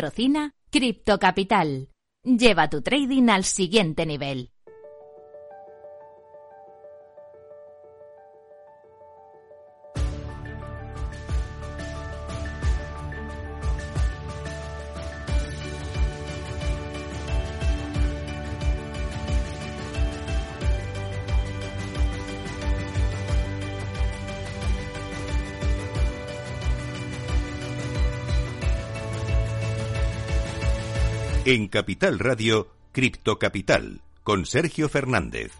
Patrocina Cripto Capital. Lleva tu trading al siguiente nivel. En Capital Radio, Cripto Capital, con Sergio Fernández.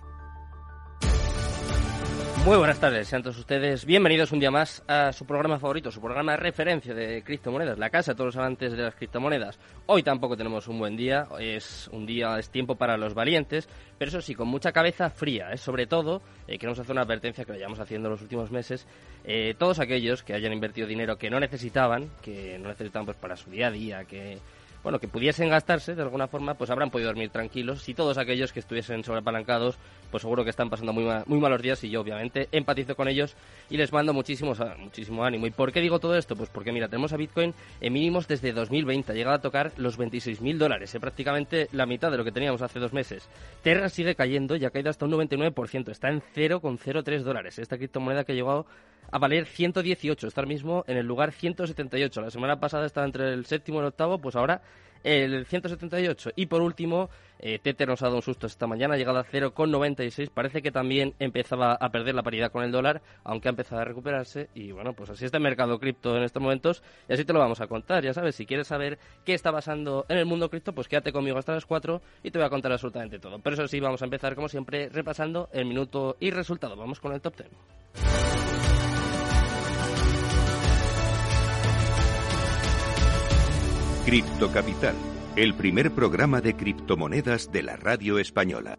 Muy buenas tardes, sean todos ustedes bienvenidos un día más a su programa favorito, su programa de referencia de criptomonedas, la casa de todos los amantes de las criptomonedas. Hoy tampoco tenemos un buen día, es un día, es tiempo para los valientes, pero eso sí, con mucha cabeza fría, ¿eh? sobre todo, eh, queremos hacer una advertencia que lo llevamos haciendo en los últimos meses, eh, todos aquellos que hayan invertido dinero que no necesitaban, que no necesitaban pues para su día a día, que bueno, que pudiesen gastarse de alguna forma, pues habrán podido dormir tranquilos. Si todos aquellos que estuviesen sobrepalancados, pues seguro que están pasando muy, muy malos días y yo obviamente empatizo con ellos y les mando muchísimo, muchísimo ánimo. ¿Y por qué digo todo esto? Pues porque mira, tenemos a Bitcoin en mínimos desde 2020, ha llegado a tocar los 26.000 dólares, ¿eh? prácticamente la mitad de lo que teníamos hace dos meses. Terra sigue cayendo y ha caído hasta un 99%, está en 0,03 dólares. Esta criptomoneda que ha llegado a valer 118, está mismo en el lugar 178. La semana pasada estaba entre el séptimo y el octavo, pues ahora el 178. Y por último, eh, Tether nos ha dado un susto esta mañana, ha llegado a 0,96. Parece que también empezaba a perder la paridad con el dólar, aunque ha empezado a recuperarse. Y bueno, pues así está el mercado cripto en estos momentos y así te lo vamos a contar. Ya sabes, si quieres saber qué está pasando en el mundo cripto, pues quédate conmigo hasta las 4 y te voy a contar absolutamente todo. Pero eso sí, vamos a empezar como siempre repasando el minuto y resultado. Vamos con el top 10. Cripto Capital, el primer programa de criptomonedas de la radio española.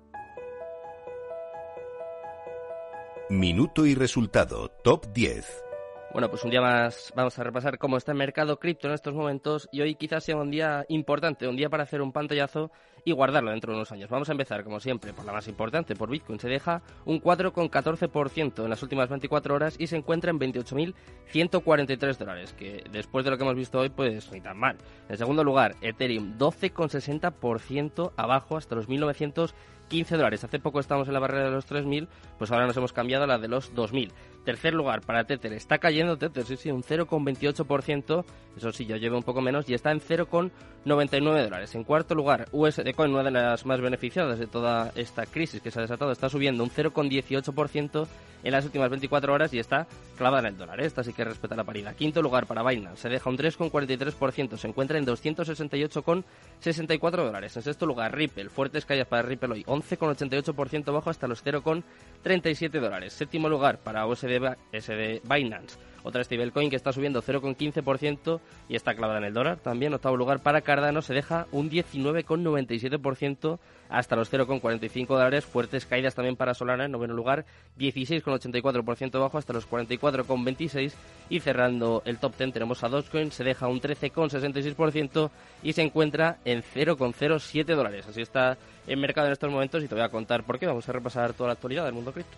Minuto y resultado, top 10. Bueno, pues un día más vamos a repasar cómo está el mercado cripto en estos momentos y hoy quizás sea un día importante, un día para hacer un pantallazo y guardarlo dentro de unos años. Vamos a empezar, como siempre, por la más importante, por Bitcoin. Se deja un 4,14% en las últimas 24 horas y se encuentra en 28.143 dólares, que después de lo que hemos visto hoy, pues ni tan mal. En segundo lugar, Ethereum, 12,60% abajo hasta los 1.915 dólares. Hace poco estábamos en la barrera de los 3.000, pues ahora nos hemos cambiado a la de los 2.000. Tercer lugar para Tether. Está cayendo Tether, sí, sí, un 0,28%. Eso sí, ya lleva un poco menos y está en 0,99 dólares. En cuarto lugar, USD Coin, una de las más beneficiadas de toda esta crisis que se ha desatado, está subiendo un 0,18% en las últimas 24 horas y está clavada en el dólar. ¿eh? Esta sí que respeta la paridad. Quinto lugar para Binance. Se deja un 3,43%. Se encuentra en 268,64 dólares. En sexto lugar, Ripple. Fuertes caídas para Ripple hoy. 11,88% bajo hasta los 0,37 dólares. Séptimo lugar para USD SD Binance. Otra stablecoin que está subiendo 0,15% y está clavada en el dólar. También, octavo lugar para Cardano, se deja un 19,97% hasta los 0,45 dólares. Fuertes caídas también para Solana, en noveno lugar, 16,84% bajo hasta los 44,26. Y cerrando el top 10 tenemos a Dogecoin, se deja un 13,66% y se encuentra en 0,07 dólares. Así está el mercado en estos momentos y te voy a contar por qué. Vamos a repasar toda la actualidad del mundo cripto.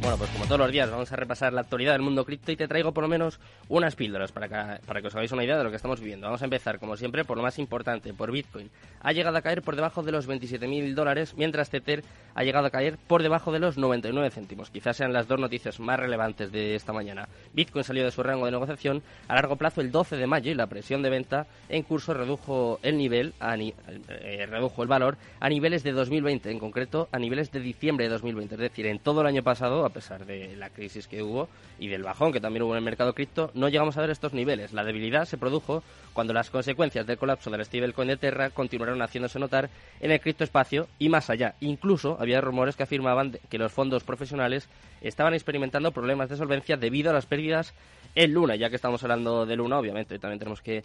Bueno, pues como todos los días vamos a repasar la actualidad del mundo cripto y te traigo por lo menos unas píldoras para que, para que os hagáis una idea de lo que estamos viviendo. Vamos a empezar, como siempre, por lo más importante, por Bitcoin. Ha llegado a caer por debajo de los 27.000 dólares, mientras Tether ha llegado a caer por debajo de los 99 céntimos. Quizás sean las dos noticias más relevantes de esta mañana. Bitcoin salió de su rango de negociación a largo plazo el 12 de mayo y la presión de venta en curso redujo el nivel, eh, redujo el valor a niveles de 2020, en concreto a niveles de diciembre de 2020. Es decir, en todo el año pasado, a pesar de la crisis que hubo y del bajón que también hubo en el mercado cripto, no llegamos a ver estos niveles. La debilidad se produjo cuando las consecuencias del colapso del stablecoin de Terra continuaron haciéndose notar en el criptoespacio y más allá. Incluso había rumores que afirmaban que los fondos profesionales estaban experimentando problemas de solvencia debido a las pérdidas en Luna, ya que estamos hablando de Luna, obviamente también tenemos que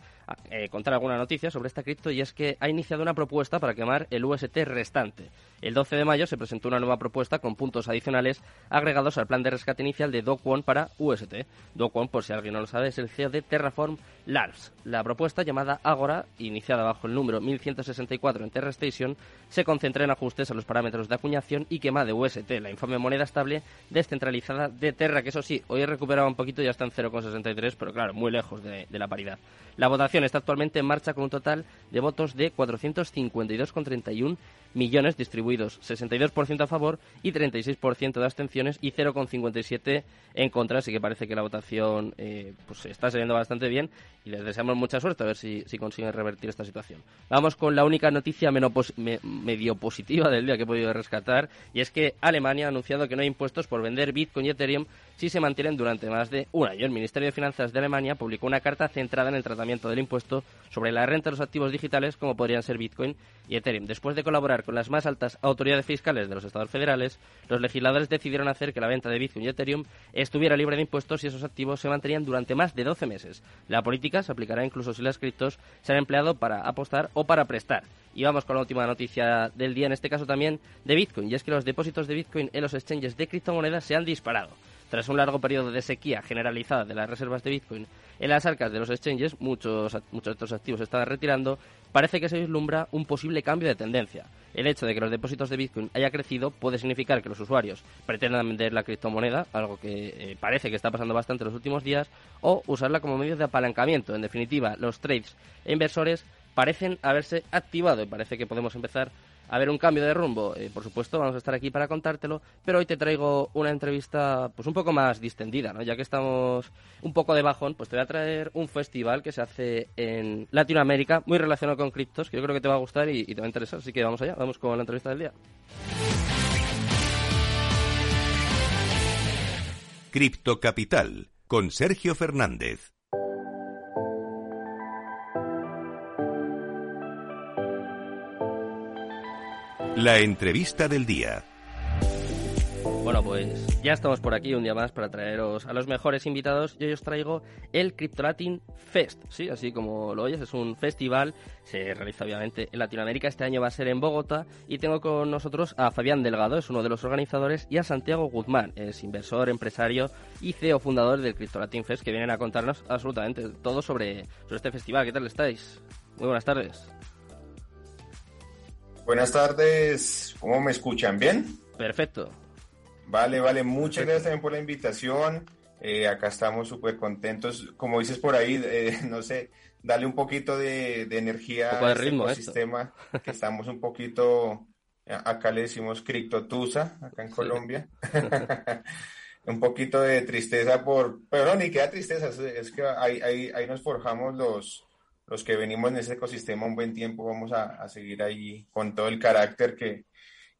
eh, contar alguna noticia sobre esta cripto y es que ha iniciado una propuesta para quemar el UST restante. El 12 de mayo se presentó una nueva propuesta con puntos adicionales agregados al plan de rescate inicial de Do Kwon para UST. Do Kwon, por si alguien no lo sabe, es el CEO de Terraform Labs. La propuesta, llamada Agora, iniciada bajo el número 1164 en Terra Station, se concentra en ajustes a los parámetros de acuñación y quema de UST, la infame moneda estable descentralizada de Terra, que eso sí, hoy he recuperado un poquito ya está en 0,63, pero claro, muy lejos de la paridad. La votación está actualmente en marcha con un total de votos de 452,31 millones distribuidos, 62% a favor y 36% de abstenciones y 0,57 en contra, así que parece que la votación eh, pues está saliendo bastante bien y les deseamos mucha suerte a ver si, si consiguen revertir esta situación. Vamos con la única noticia medio positiva del día que he podido rescatar y es que Alemania ha anunciado que no hay impuestos por vender Bitcoin y Ethereum si se mantienen durante más de un año. El Ministerio de Finanzas de Alemania publicó una carta centrada en el tratamiento del impuesto sobre la renta de los activos digitales como podrían ser Bitcoin y Ethereum. Después de colaborar con las más altas autoridades fiscales de los estados federales, los legisladores decidieron hacer que la venta de Bitcoin y Ethereum estuviera libre de impuestos si esos activos se mantenían durante más de 12 meses. La política se aplicará incluso si las criptos se han empleado para apostar o para prestar. Y vamos con la última noticia del día, en este caso también de Bitcoin, y es que los depósitos de Bitcoin en los exchanges de criptomonedas se han disparado. Tras un largo periodo de sequía generalizada de las reservas de Bitcoin en las arcas de los exchanges, muchos, muchos de estos activos se estaban retirando, parece que se vislumbra un posible cambio de tendencia. El hecho de que los depósitos de Bitcoin haya crecido puede significar que los usuarios pretendan vender la criptomoneda, algo que eh, parece que está pasando bastante en los últimos días, o usarla como medio de apalancamiento. En definitiva, los trades e inversores parecen haberse activado y parece que podemos empezar a ver un cambio de rumbo. Eh, por supuesto, vamos a estar aquí para contártelo, pero hoy te traigo una entrevista pues un poco más distendida, ¿no? Ya que estamos un poco de bajón, pues te voy a traer un festival que se hace en Latinoamérica, muy relacionado con criptos, que yo creo que te va a gustar y, y te va a interesar. Así que vamos allá, vamos con la entrevista del día. Cripto Capital con Sergio Fernández. La entrevista del día. Bueno, pues ya estamos por aquí un día más para traeros a los mejores invitados. Yo os traigo el Crypto Latin Fest. Sí, así como lo oyes, es un festival. Se realiza obviamente en Latinoamérica. Este año va a ser en Bogotá. Y tengo con nosotros a Fabián Delgado, es uno de los organizadores, y a Santiago Guzmán, es inversor, empresario y CEO fundador del Crypto Latin Fest, que vienen a contarnos absolutamente todo sobre, sobre este festival. ¿Qué tal estáis? Muy buenas tardes. Buenas tardes, ¿cómo me escuchan? ¿Bien? Perfecto. Vale, vale, muchas gracias también por la invitación. Eh, acá estamos súper contentos. Como dices por ahí, eh, no sé, dale un poquito de, energía un poco de este ritmo sistema que estamos un poquito, acá le decimos criptotusa, acá en Colombia. un poquito de tristeza por, pero no, ni queda tristeza, es que ahí, ahí, ahí nos forjamos los, los que venimos en ese ecosistema un buen tiempo vamos a, seguir ahí con todo el carácter que,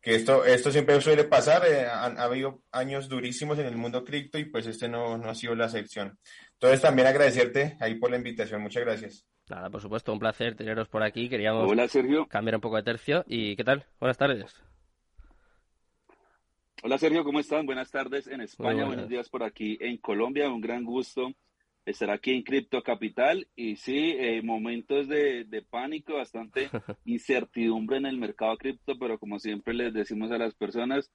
que esto, esto siempre suele pasar. Eh, ha, habido años durísimos en el mundo cripto y pues este no, no ha sido la excepción. Entonces también agradecerte ahí por la invitación. Muchas gracias. Nada, por supuesto, un placer teneros por aquí. Queríamos Hola, Sergio. cambiar un poco de tercio. ¿Y qué tal? Buenas tardes. Hola Sergio, ¿cómo están? Buenas tardes en España, buenos días por aquí en Colombia, un gran gusto estar aquí en Cripto Capital. Y sí, eh, momentos de, pánico, bastante incertidumbre en el mercado cripto, pero como siempre les decimos a las personas,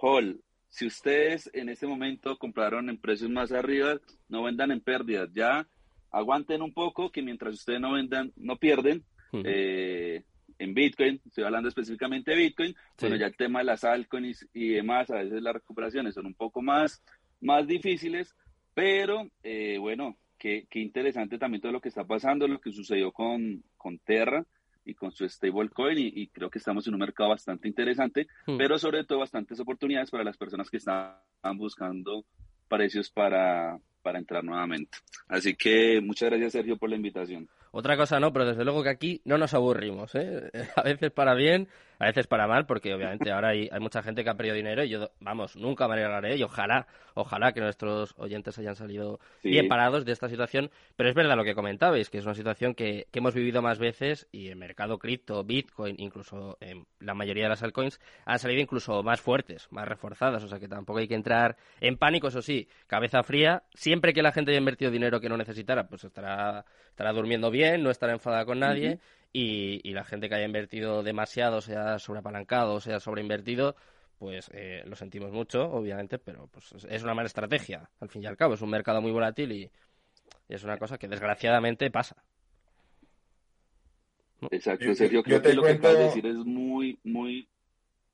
Hall, si ustedes en este momento compraron en precios más arriba, no vendan en pérdidas, ya aguanten un poco, que mientras ustedes no vendan, no pierden. Eh, en Bitcoin, estoy hablando específicamente de Bitcoin, pero ya el tema de las altcoins y demás, a veces las recuperaciones son un poco más, más difíciles, pero eh, bueno, qué, qué, interesante también todo lo que está pasando, lo que sucedió con, con Terra y con su stablecoin y, y creo que estamos en un mercado bastante interesante, hmm. pero sobre todo bastantes oportunidades para las personas que están buscando precios para, para entrar nuevamente. Así que muchas gracias Sergio por la invitación. Otra cosa no, pero desde luego que aquí no nos aburrimos, ¿eh? A veces para bien, a veces para mal, porque obviamente ahora hay, hay mucha gente que ha perdido dinero y yo, vamos, nunca me alegraré y ojalá, ojalá que nuestros oyentes hayan salido bien parados de esta situación. Pero es verdad lo que comentabais, que es una situación que, que hemos vivido más veces y el mercado cripto, Bitcoin, incluso en la mayoría de las altcoins, han salido incluso más fuertes, más reforzadas. O sea que tampoco hay que entrar en pánico, eso sí, cabeza fría. Siempre que la gente haya invertido dinero que no necesitara, pues estará, estará durmiendo bien, no estará enfadada con nadie y, la gente que haya invertido demasiado, sea sobreapalancado, sea sobreinvertido, pues eh, lo sentimos mucho, obviamente, pero pues es una mala estrategia, al fin y al cabo. Es un mercado muy volátil y, es una cosa que desgraciadamente pasa. Exacto, Sergio, creo que lo que acabas de decir es muy, muy,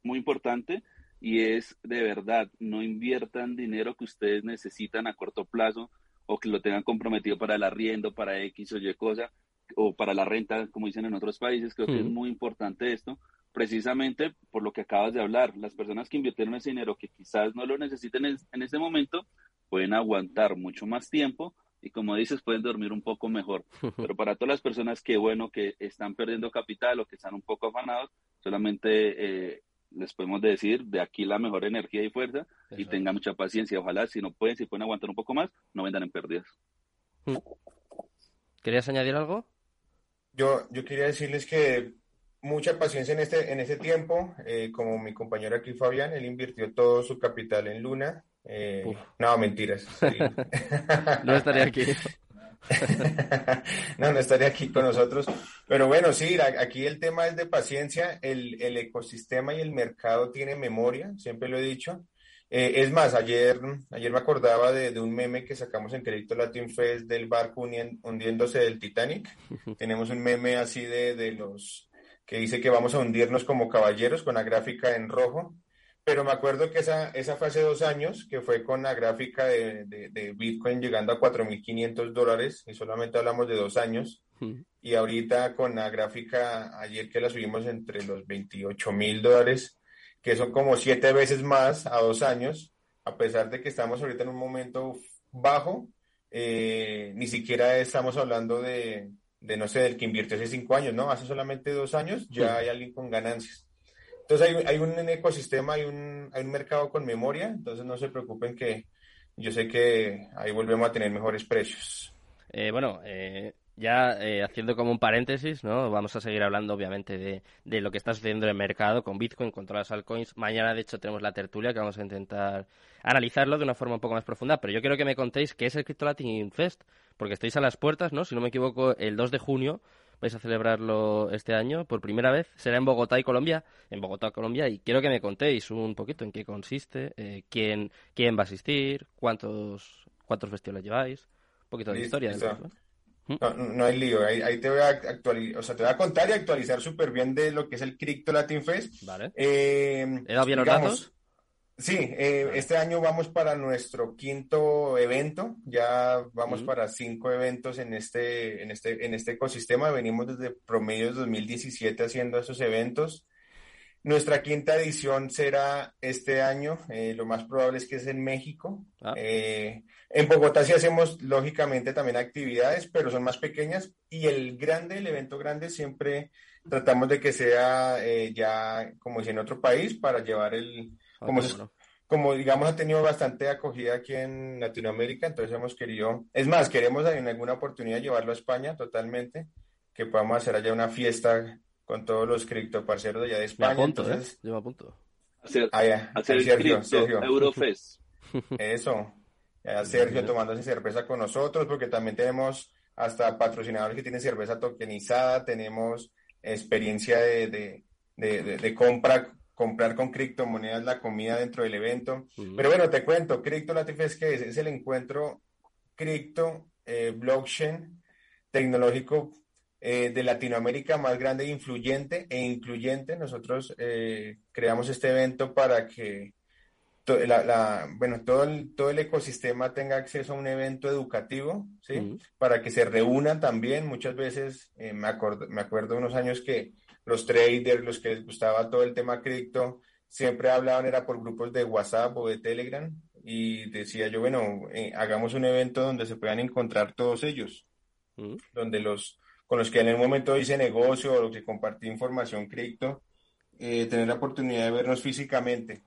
muy importante y es de verdad, no inviertan dinero que ustedes necesitan a corto plazo o que lo tengan comprometido para el arriendo, para X o Y cosa, o para la renta, como dicen en otros países, creo que es muy importante esto, precisamente por lo que acabas de hablar. Las personas que invirtieron ese dinero que quizás no lo necesiten en, ese momento, pueden aguantar mucho más tiempo y como dices, pueden dormir un poco mejor. Pero para todas las personas que, bueno, que están perdiendo capital o que están un poco afanados, solamente eh, les podemos decir de aquí la mejor energía y fuerza y tengan mucha paciencia. Ojalá, si no pueden, si pueden aguantar un poco más, no vendan en pérdidas. ¿Querías añadir algo? Yo, yo quería decirles que mucha paciencia en este, en este tiempo. Eh, como mi compañero aquí, Fabián, él invirtió todo su capital en Luna. Eh, no, mentiras. no estaría aquí. no, no estaría aquí con nosotros. Pero bueno, sí, aquí el tema es de paciencia. El, el ecosistema y el mercado tiene memoria, siempre lo he dicho. Eh, es más, ayer, ayer me acordaba de, un meme que sacamos en Crédito Latin Fest del barco hundiéndose del Titanic. Tenemos un meme así de, de los que dice que vamos a hundirnos como caballeros con la gráfica en rojo. Pero me acuerdo que esa, esa fue hace dos años, que fue con la gráfica de, de, Bitcoin llegando a 4.500 dólares, y solamente hablamos de dos años. Y ahorita con la gráfica, ayer que la subimos entre los 28.000 dólares, que son como siete veces más a dos años, a pesar de que estamos ahorita en un momento bajo, eh, ni siquiera estamos hablando de, de, no sé, del que invirtió hace cinco años, ¿no? Hace solamente dos años ya hay alguien con ganancias. Entonces hay, hay, un ecosistema, hay un, hay un mercado con memoria, entonces no se preocupen que yo sé que ahí volvemos a tener mejores precios. Eh, bueno, eh, ya eh, haciendo como un paréntesis, ¿no? Vamos a seguir hablando, obviamente, de, de, lo que está sucediendo en el mercado con Bitcoin, con todas las altcoins. Mañana, de hecho, tenemos la tertulia que vamos a intentar analizarlo de una forma un poco más profunda. Pero yo quiero que me contéis qué es el Crypto Latin Fest, porque estáis a las puertas, ¿no? Si no me equivoco, el 2 de junio vais a celebrarlo este año por primera vez. Será en Bogotá y Colombia, en Bogotá, Colombia, y quiero que me contéis un poquito en qué consiste, eh, quién, quién va a asistir, cuántos, cuántos festivales lleváis, un poquito de historia. No, no hay lío, ahí, te voy a actualizar, o sea, te voy a contar y actualizar súper bien de lo que es el Crypto Latin Fest. Vale. Eh, ¿He dado bien los datos? Sí, eh, este año vamos para nuestro quinto evento, ya vamos para cinco eventos en este, en este, en este ecosistema, venimos desde promedio de 2017 haciendo esos eventos. Nuestra quinta edición será este año, eh, lo más probable es que es en México. Ah. Eh, en Bogotá sí hacemos lógicamente también actividades, pero son más pequeñas y el grande, el evento grande siempre tratamos de que sea eh, ya como si en otro país para llevar el... Ah, como, como digamos ha tenido bastante acogida aquí en Latinoamérica, entonces hemos querido, es más, queremos en alguna oportunidad llevarlo a España totalmente, que podamos hacer allá una fiesta con todos los criptoparceros de allá de España. Me apunto, entonces, ¿eh? Yo me apunto. Hacer, ah, hacer Sergio, Sergio. Eurofest. Eso. Sergio tomándose cerveza con nosotros, porque también tenemos hasta patrocinadores que tienen cerveza tokenizada, tenemos experiencia de, de, de, de compra, comprar con criptomonedas la comida dentro del evento. Pero bueno, te cuento, Cripto Latifest que es, es el encuentro cripto, eh, blockchain tecnológico eh, de Latinoamérica más grande, influyente e incluyente. Nosotros eh, creamos este evento para que la, bueno, todo, el, todo el ecosistema tenga acceso a un evento educativo, ¿sí? Para que se reúnan también. Muchas veces, me, acuerdo, me acuerdo unos años que los traders, los que les gustaba todo el tema cripto, siempre hablaban, era por grupos de WhatsApp o de Telegram, y decía yo, bueno, hagamos un evento donde se puedan encontrar todos ellos, donde los con los que en el momento hice negocio o los que compartí información cripto eh, tener la oportunidad de vernos físicamente.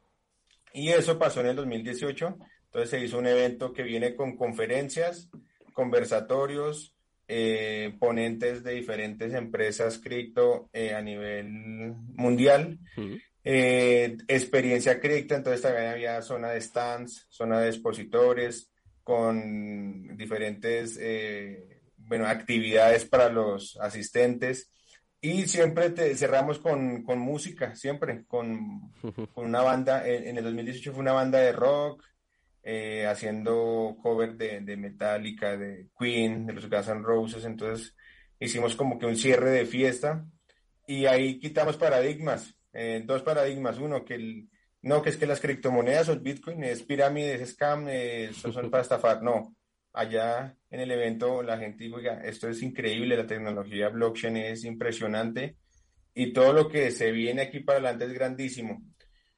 Y eso pasó en el 2018. Entonces se hizo un evento que viene con conferencias, conversatorios, eh, ponentes de diferentes empresas cripto a nivel mundial. experiencia cripto, entonces también había zona de stands, zona de expositores, con diferentes bueno, actividades para los asistentes. Y siempre te, cerramos con, con, música, siempre, con, con una banda. En, el 2018 fue una banda de rock, eh, haciendo cover de, de, Metallica, de Queen, de los Guns N' Roses. Entonces hicimos como que un cierre de fiesta y ahí quitamos paradigmas, eh, dos paradigmas. Uno, que el, no, que es que las criptomonedas o el Bitcoin es pirámide, es scam, eh, son para estafar. No, allá en el evento la gente dijo, oiga, esto es increíble, la tecnología blockchain es impresionante y todo lo que se viene aquí para adelante es grandísimo.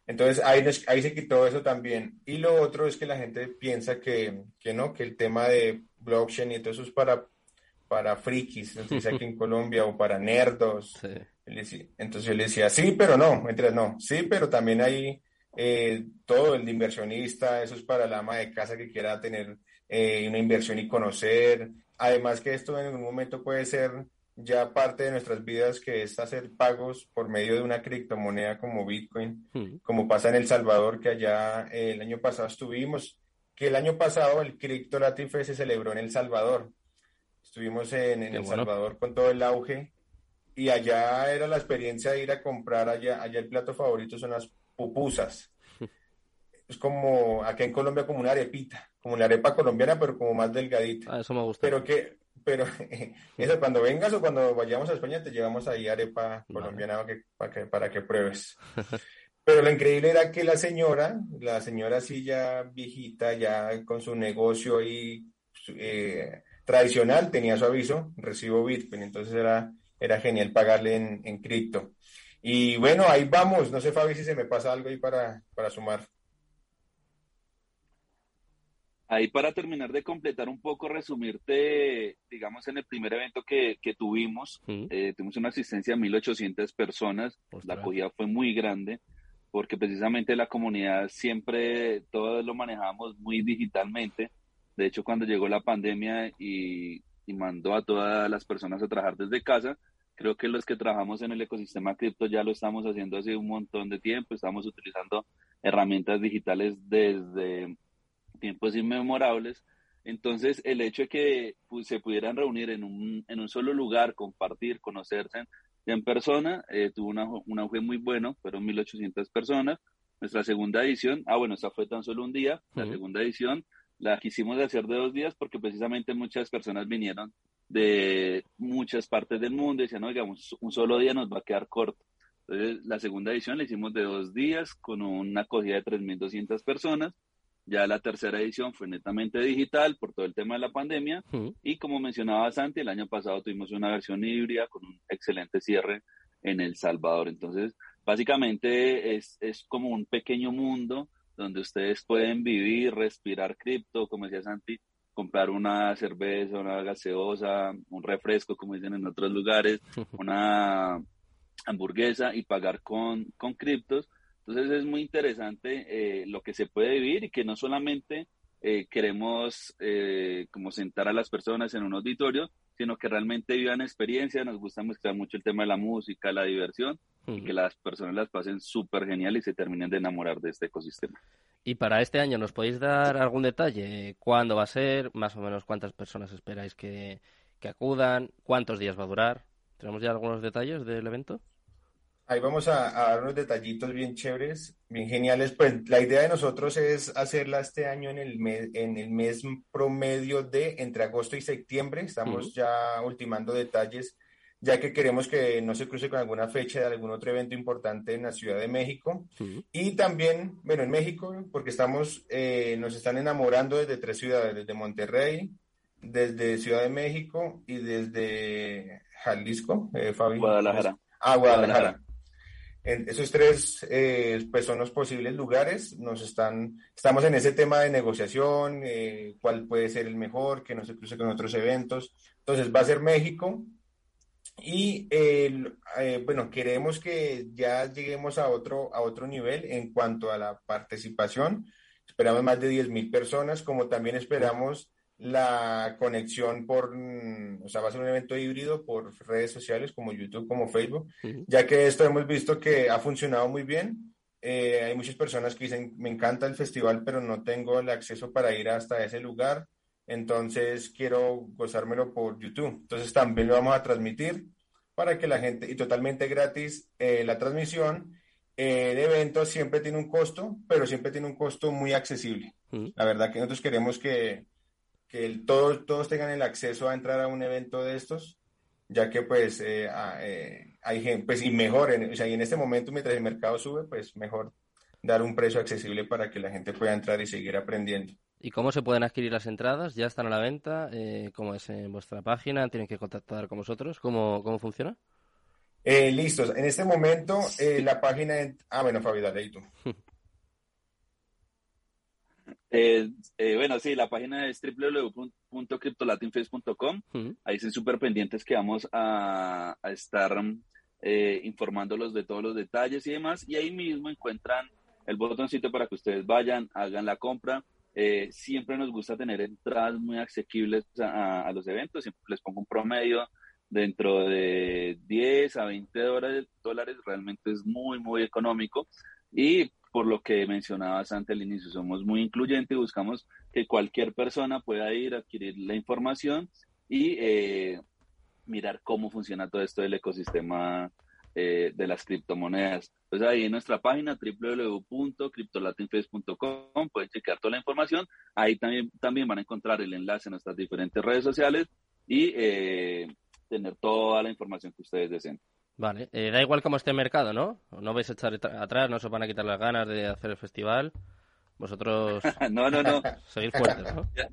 Entonces ahí, ahí se quitó eso también. Y lo otro es que la gente piensa que, que no, que el tema de blockchain y todo eso es para, para frikis, entonces aquí en Colombia, o para nerdos. Entonces yo le decía, sí, pero no, mientras no, sí, pero también hay eh, todo el de inversionista, eso es para la ama de casa que quiera tener eh, una inversión y conocer. Además que esto en algún momento puede ser ya parte de nuestras vidas, que es hacer pagos por medio de una criptomoneda como Bitcoin, hmm. como pasa en El Salvador, que allá eh, el año pasado estuvimos, que el año pasado el Crypto Latin se celebró en El Salvador. Estuvimos en, El Salvador con todo el auge y allá era la experiencia de ir a comprar allá, allá el plato favorito son las pupusas es como acá en Colombia como una arepita, como la arepa colombiana, pero como más delgadita. Ah, eso me gusta. Pero que, pero eso cuando vengas o cuando vayamos a España te llevamos ahí arepa colombiana para, que, para, que, para que pruebes. Pero lo increíble era que la señora, la señora así ya viejita, ya con su negocio ahí eh, tradicional, tenía su aviso, recibo Bitcoin, entonces era, era genial pagarle en, en cripto. Y bueno, ahí vamos, no sé Fabi si se me pasa algo ahí para, para sumar. Ahí para terminar de completar un poco, resumirte, digamos, en el primer evento que, que tuvimos, eh, tuvimos una asistencia de 1.800 personas, la acogida fue muy grande, porque precisamente la comunidad siempre, todos lo manejamos muy digitalmente. De hecho, cuando llegó la pandemia y, y mandó a todas las personas a trabajar desde casa, creo que los que trabajamos en el ecosistema cripto ya lo estamos haciendo hace un montón de tiempo, estamos utilizando herramientas digitales desde tiempos inmemorables. Entonces, el hecho de que pues, se pudieran reunir en un, en un solo lugar, compartir, conocerse en persona, eh, tuvo una, un auge muy bueno, fueron 1.800 personas. Nuestra segunda edición, ah, bueno, esa fue tan solo un día, la segunda edición la quisimos hacer de dos días porque precisamente muchas personas vinieron de muchas partes del mundo y decían, no, digamos, un solo día nos va a quedar corto. Entonces, la segunda edición la hicimos de dos días con una acogida de 3.200 personas ya la tercera edición fue netamente digital por todo el tema de la pandemia. Y como mencionaba Santi, el año pasado tuvimos una versión híbrida con un excelente cierre en El Salvador. Entonces, básicamente es, es como un pequeño mundo donde ustedes pueden vivir, respirar cripto, como decía Santi, comprar una cerveza, una gaseosa, un refresco, como dicen en otros lugares, una hamburguesa y pagar con, con criptos entonces es muy interesante eh, lo que se puede vivir y que no solamente eh, queremos eh, como sentar a las personas en un auditorio, sino que realmente vivan experiencia. Nos gusta mostrar mucho el tema de la música, la diversión y que las personas las pasen súper genial y se terminen de enamorar de este ecosistema. Y para este año, ¿nos podéis dar algún detalle? ¿Cuándo va a ser? Más o menos cuántas personas esperáis que, que acudan? ¿Cuántos días va a durar? ¿Tenemos ya algunos detalles del evento? Ahí vamos a, dar unos detallitos bien chéveres, bien geniales. Pues la idea de nosotros es hacerla este año en el mes, en el mes promedio de entre agosto y septiembre. Estamos ya ultimando detalles, ya que queremos que no se cruce con alguna fecha de algún otro evento importante en la Ciudad de México. Y también, bueno, en México, porque estamos, eh, nos están enamorando desde tres ciudades, desde Monterrey, desde Ciudad de México y desde Jalisco, eh, Fabi. Guadalajara. Ah, Guadalajara. En esos tres eh, pues son los posibles lugares. Nos están, estamos en ese tema de negociación, eh, cuál puede ser el mejor, que no se cruce con otros eventos. Entonces va a ser México, Y eh, bueno, queremos que ya lleguemos a otro, a otro nivel en cuanto a la participación. Esperamos más de 10.000 personas, como también esperamos la conexión por, o sea, va a ser un evento híbrido por redes sociales como YouTube, como Facebook, ya que esto hemos visto que ha funcionado muy bien. Eh, hay muchas personas que dicen, me encanta el festival, pero no tengo el acceso para ir hasta ese lugar, entonces quiero gozármelo por YouTube. Entonces también lo vamos a transmitir para que la gente, y totalmente gratis, eh, la transmisión. Eh, el evento siempre tiene un costo, pero siempre tiene un costo muy accesible. La verdad que nosotros queremos que que todos, todos tengan el acceso a entrar a un evento de estos, ya que pues eh, eh, hay gente, pues y mejor, en, o sea, y en este momento mientras el mercado sube, pues mejor dar un precio accesible para que la gente pueda entrar y seguir aprendiendo. ¿Y cómo se pueden adquirir las entradas? ¿Ya están a la venta? Eh, ¿Cómo es en vuestra página? ¿Tienen que contactar con vosotros? ¿Cómo, cómo funciona? Eh, listos. En este momento, la página... Ah, bueno, Fabi, dale ahí tú. Eh, eh, bueno, sí, la página es www.cryptolatinface.com. Ahí estén súper pendientes que vamos a, estar eh, informándolos de todos los detalles y demás. Y ahí mismo encuentran el botoncito para que ustedes vayan, hagan la compra. siempre nos gusta tener entradas muy asequibles a, los eventos. Siempre les pongo un promedio dentro de 10 a 20 dólares. dólares. Realmente es muy, muy económico. Y por lo que mencionabas antes al inicio, somos muy incluyentes y buscamos que cualquier persona pueda ir a adquirir la información y eh, mirar cómo funciona todo esto del ecosistema eh, de las criptomonedas. Entonces ahí en nuestra página www.cryptolatinface.com pueden chequear toda la información. Ahí también, también van a encontrar el enlace a nuestras diferentes redes sociales y eh, tener toda la información que ustedes deseen. Vale, eh, da igual cómo esté el mercado, ¿no? No vais a echar atrás, no se van a quitar las ganas de hacer el festival. Vosotros. no, no, no. Seguir fuertes, ¿no? Ya,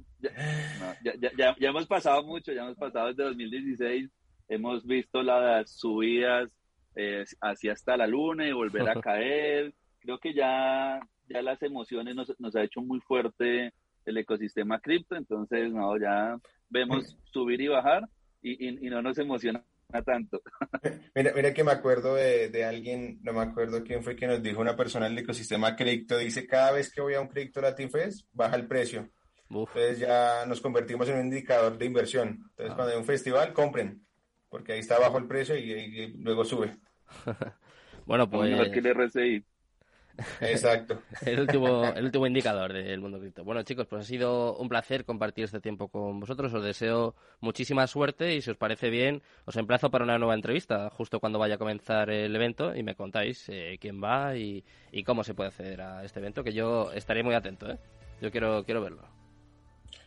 ya, ya, ya, hemos pasado mucho, ya hemos pasado desde 2016. Hemos visto las subidas eh, hacia hasta la luna y volver a caer. Creo que ya, ya las emociones nos, nos ha hecho muy fuerte el ecosistema cripto. Entonces, no, ya vemos subir y bajar y, y, y no nos emociona tanto. mira, mira que me acuerdo de, de, alguien, no me acuerdo quién fue que nos dijo una persona del ecosistema cripto, dice, cada vez que voy a un cripto Latin Fest, baja el precio. Entonces ya nos convertimos en un indicador de inversión. Entonces ah. cuando hay un festival, compren, porque ahí está bajo el precio y, luego sube. bueno, pues... que le Exacto. el, último, el último indicador del mundo cripto. Bueno, chicos, pues ha sido un placer compartir este tiempo con vosotros. Os deseo muchísima suerte y si os parece bien, os emplazo para una nueva entrevista justo cuando vaya a comenzar el evento y me contáis eh, quién va y, cómo se puede acceder a este evento, que yo estaré muy atento. ¿eh? Yo quiero, quiero verlo.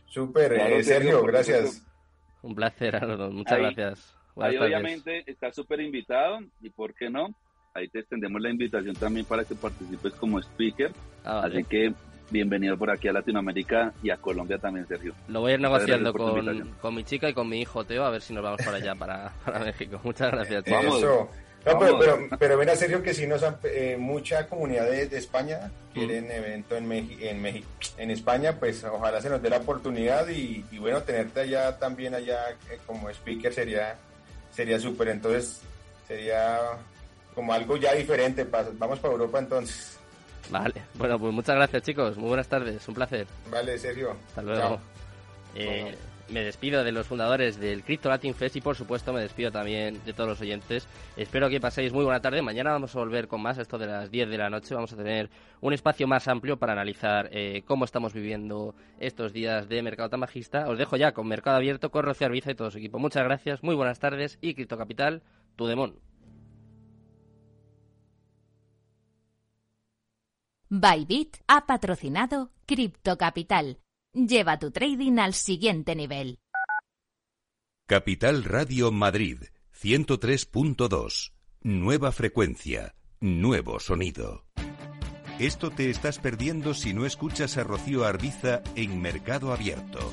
Súper, eh, Sergio, gracias. Un placer, Muchas gracias. Ahí obviamente está súper invitado y por qué no ahí te extendemos la invitación también para que participes como speaker. Ah, Así que bienvenido por aquí a Latinoamérica y a Colombia también, Sergio. Lo voy a ir negociando con, con, mi chica y con mi hijo Teo, a ver si nos vamos para allá, para, para México. Muchas gracias. Vamos. No, pero, pero, pero ven a serio que sí nos han, eh, mucha comunidad de, España quieren mm. evento en, en México, en España, pues ojalá se nos dé la oportunidad y, bueno, tenerte allá también allá eh, como speaker sería sería súper, entonces sería como algo ya diferente. Vamos para Europa entonces. Vale, bueno, pues muchas gracias chicos, muy buenas tardes, un placer. Vale, Sergio. Hasta luego. Eh, me despido de los fundadores del Crypto Latin Fest y por supuesto me despido también de todos los oyentes. Espero que paséis muy buena tarde. Mañana vamos a volver con más, esto de las 10 de la noche. Vamos a tener un espacio más amplio para analizar eh, cómo estamos viviendo estos días de mercado tan bajista. Os dejo ya con Mercado Abierto, con Rocío Arbiza y todo su equipo. Muchas gracias, muy buenas tardes y Cripto Capital, tu demon. Bybit ha patrocinado Crypto Capital. Lleva tu trading al siguiente nivel. Capital Radio Madrid 103.2. Nueva frecuencia, nuevo sonido. Esto te estás perdiendo si no escuchas a Rocío Arbiza en Mercado Abierto.